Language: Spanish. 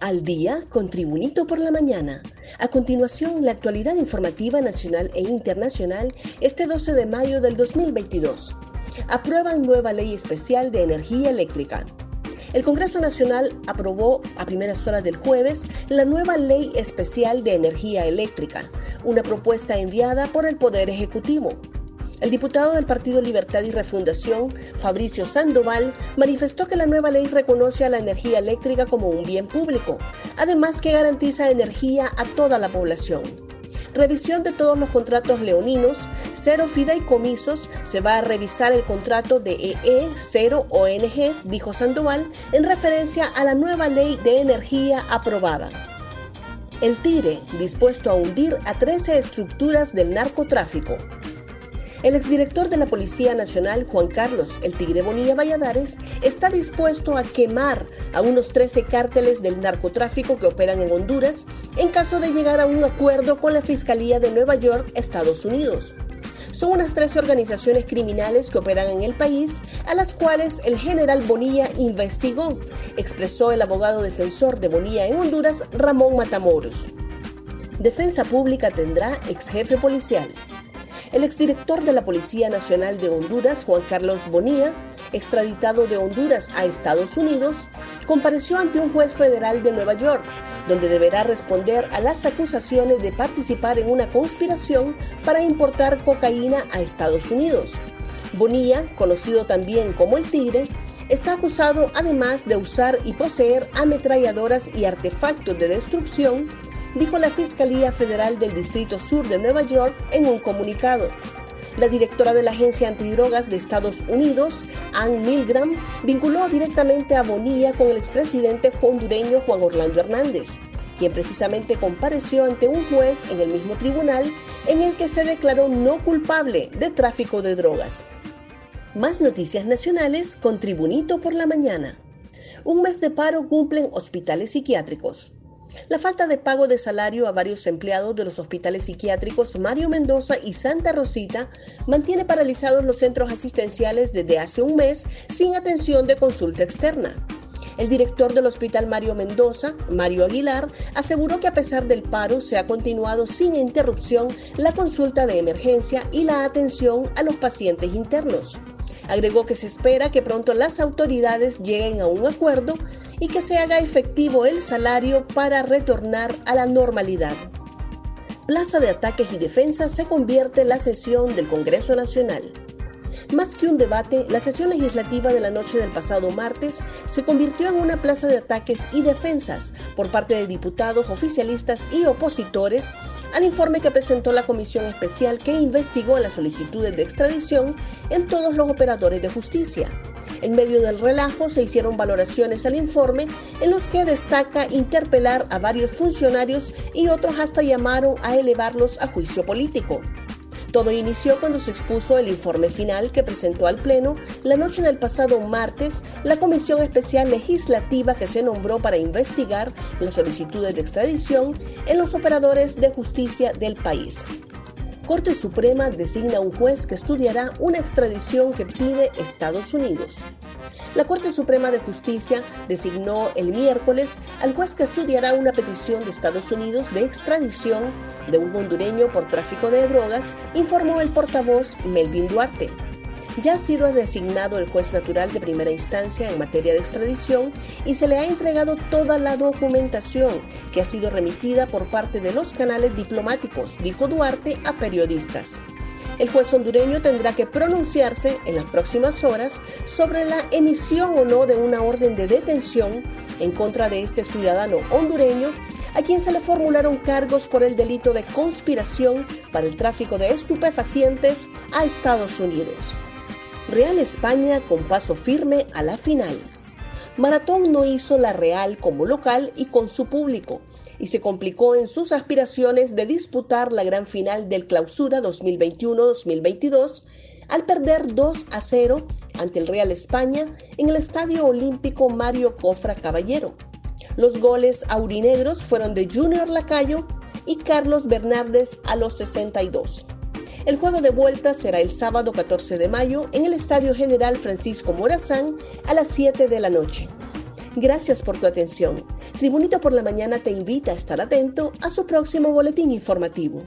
Al día con Tribunito por la mañana. A continuación, la actualidad informativa nacional e internacional este 12 de mayo del 2022. Aprueban nueva ley especial de energía eléctrica. El Congreso Nacional aprobó a primeras horas del jueves la nueva Ley Especial de Energía Eléctrica, una propuesta enviada por el Poder Ejecutivo. El diputado del Partido Libertad y Refundación, Fabricio Sandoval, manifestó que la nueva ley reconoce a la energía eléctrica como un bien público, además que garantiza energía a toda la población. Revisión de todos los contratos leoninos, cero fideicomisos, se va a revisar el contrato de EE, cero ONGs, dijo Sandoval, en referencia a la nueva ley de energía aprobada. El TIRE, dispuesto a hundir a 13 estructuras del narcotráfico. El exdirector de la Policía Nacional, Juan Carlos El Tigre Bonilla Valladares, está dispuesto a quemar a unos 13 cárteles del narcotráfico que operan en Honduras en caso de llegar a un acuerdo con la Fiscalía de Nueva York, Estados Unidos. Son unas 13 organizaciones criminales que operan en el país, a las cuales el general Bonilla investigó, expresó el abogado defensor de Bonilla en Honduras, Ramón Matamoros. Defensa Pública tendrá ex jefe policial. El exdirector de la Policía Nacional de Honduras, Juan Carlos Bonilla, extraditado de Honduras a Estados Unidos, compareció ante un juez federal de Nueva York, donde deberá responder a las acusaciones de participar en una conspiración para importar cocaína a Estados Unidos. Bonilla, conocido también como el Tigre, está acusado además de usar y poseer ametralladoras y artefactos de destrucción dijo la Fiscalía Federal del Distrito Sur de Nueva York en un comunicado. La directora de la Agencia Antidrogas de Estados Unidos, Ann Milgram, vinculó directamente a Bonilla con el expresidente hondureño Juan Orlando Hernández, quien precisamente compareció ante un juez en el mismo tribunal en el que se declaró no culpable de tráfico de drogas. Más noticias nacionales con Tribunito por la mañana. Un mes de paro cumplen hospitales psiquiátricos. La falta de pago de salario a varios empleados de los hospitales psiquiátricos Mario Mendoza y Santa Rosita mantiene paralizados los centros asistenciales desde hace un mes sin atención de consulta externa. El director del Hospital Mario Mendoza, Mario Aguilar, aseguró que a pesar del paro se ha continuado sin interrupción la consulta de emergencia y la atención a los pacientes internos. Agregó que se espera que pronto las autoridades lleguen a un acuerdo y que se haga efectivo el salario para retornar a la normalidad. Plaza de Ataques y Defensa se convierte en la sesión del Congreso Nacional. Más que un debate, la sesión legislativa de la noche del pasado martes se convirtió en una plaza de ataques y defensas por parte de diputados, oficialistas y opositores al informe que presentó la Comisión Especial que investigó las solicitudes de extradición en todos los operadores de justicia. En medio del relajo se hicieron valoraciones al informe en los que destaca interpelar a varios funcionarios y otros hasta llamaron a elevarlos a juicio político. Todo inició cuando se expuso el informe final que presentó al Pleno la noche del pasado martes la Comisión Especial Legislativa que se nombró para investigar las solicitudes de extradición en los operadores de justicia del país. Corte Suprema designa un juez que estudiará una extradición que pide Estados Unidos. La Corte Suprema de Justicia designó el miércoles al juez que estudiará una petición de Estados Unidos de extradición de un hondureño por tráfico de drogas, informó el portavoz Melvin Duarte ya ha sido designado el juez natural de primera instancia en materia de extradición y se le ha entregado toda la documentación que ha sido remitida por parte de los canales diplomáticos, dijo Duarte a periodistas. El juez hondureño tendrá que pronunciarse en las próximas horas sobre la emisión o no de una orden de detención en contra de este ciudadano hondureño a quien se le formularon cargos por el delito de conspiración para el tráfico de estupefacientes a Estados Unidos. Real España con paso firme a la final. Maratón no hizo la Real como local y con su público y se complicó en sus aspiraciones de disputar la gran final del Clausura 2021-2022 al perder 2 a 0 ante el Real España en el Estadio Olímpico Mario Cofra Caballero. Los goles aurinegros fueron de Junior Lacayo y Carlos Bernárdez a los 62. El juego de vuelta será el sábado 14 de mayo en el Estadio General Francisco Morazán a las 7 de la noche. Gracias por tu atención. Tribunito por la Mañana te invita a estar atento a su próximo boletín informativo.